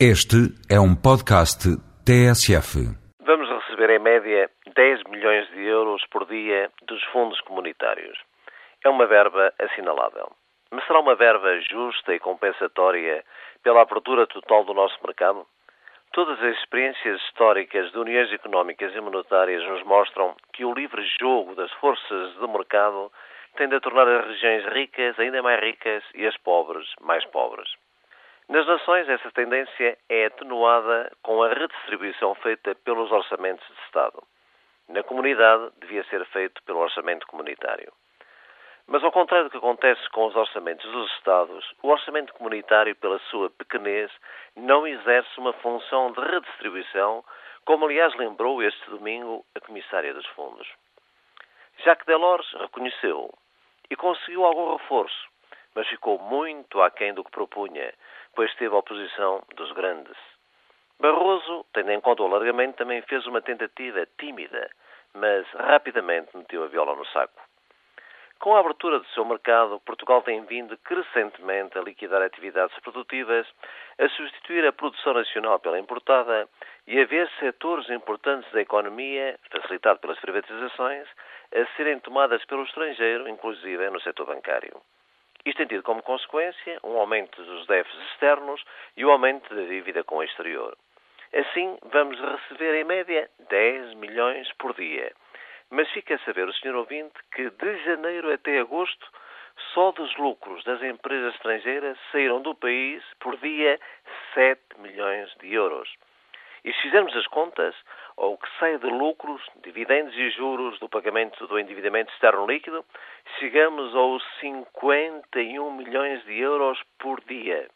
Este é um podcast TSF. Vamos receber em média 10 milhões de euros por dia dos fundos comunitários. É uma verba assinalável. Mas será uma verba justa e compensatória pela abertura total do nosso mercado? Todas as experiências históricas de uniões económicas e monetárias nos mostram que o livre jogo das forças do mercado tende a tornar as regiões ricas ainda mais ricas e as pobres mais pobres. Nas nações, essa tendência é atenuada com a redistribuição feita pelos orçamentos de Estado. Na comunidade, devia ser feito pelo orçamento comunitário. Mas, ao contrário do que acontece com os orçamentos dos Estados, o orçamento comunitário, pela sua pequenez, não exerce uma função de redistribuição, como aliás lembrou este domingo a Comissária dos Fundos. Jacques Delors reconheceu e conseguiu algum reforço, mas ficou muito aquém do que propunha, pois teve a oposição dos grandes. Barroso, tendo em conta o alargamento, também fez uma tentativa tímida, mas rapidamente meteu a viola no saco. Com a abertura do seu mercado, Portugal tem vindo crescentemente a liquidar atividades produtivas, a substituir a produção nacional pela importada e a ver setores importantes da economia, facilitado pelas privatizações, a serem tomadas pelo estrangeiro, inclusive no setor bancário. Isto tem tido como consequência um aumento dos déficits externos e o um aumento da dívida com o exterior. Assim, vamos receber em média 10 milhões por dia. Mas fica a saber o Sr. ouvinte que de janeiro até agosto, só dos lucros das empresas estrangeiras saíram do país por dia 7 milhões de euros. E se fizermos as contas, ou que sai de lucros, dividendos e juros do pagamento do endividamento externo líquido, chegamos aos 51 milhões de euros por dia.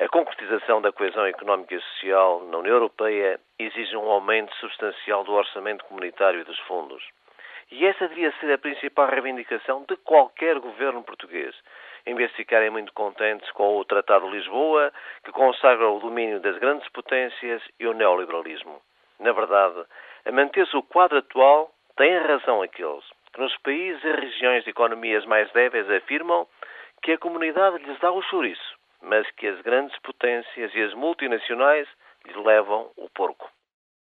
A concretização da coesão económica e social na União Europeia exige um aumento substancial do orçamento comunitário e dos fundos. E essa devia ser a principal reivindicação de qualquer governo português, em vez de ficarem muito contentes com o Tratado de Lisboa, que consagra o domínio das grandes potências e o neoliberalismo. Na verdade, a manter-se o quadro atual, têm razão aqueles que nos países e regiões de economias mais débeis afirmam que a comunidade lhes dá o chouriço, mas que as grandes potências e as multinacionais lhes levam o porco.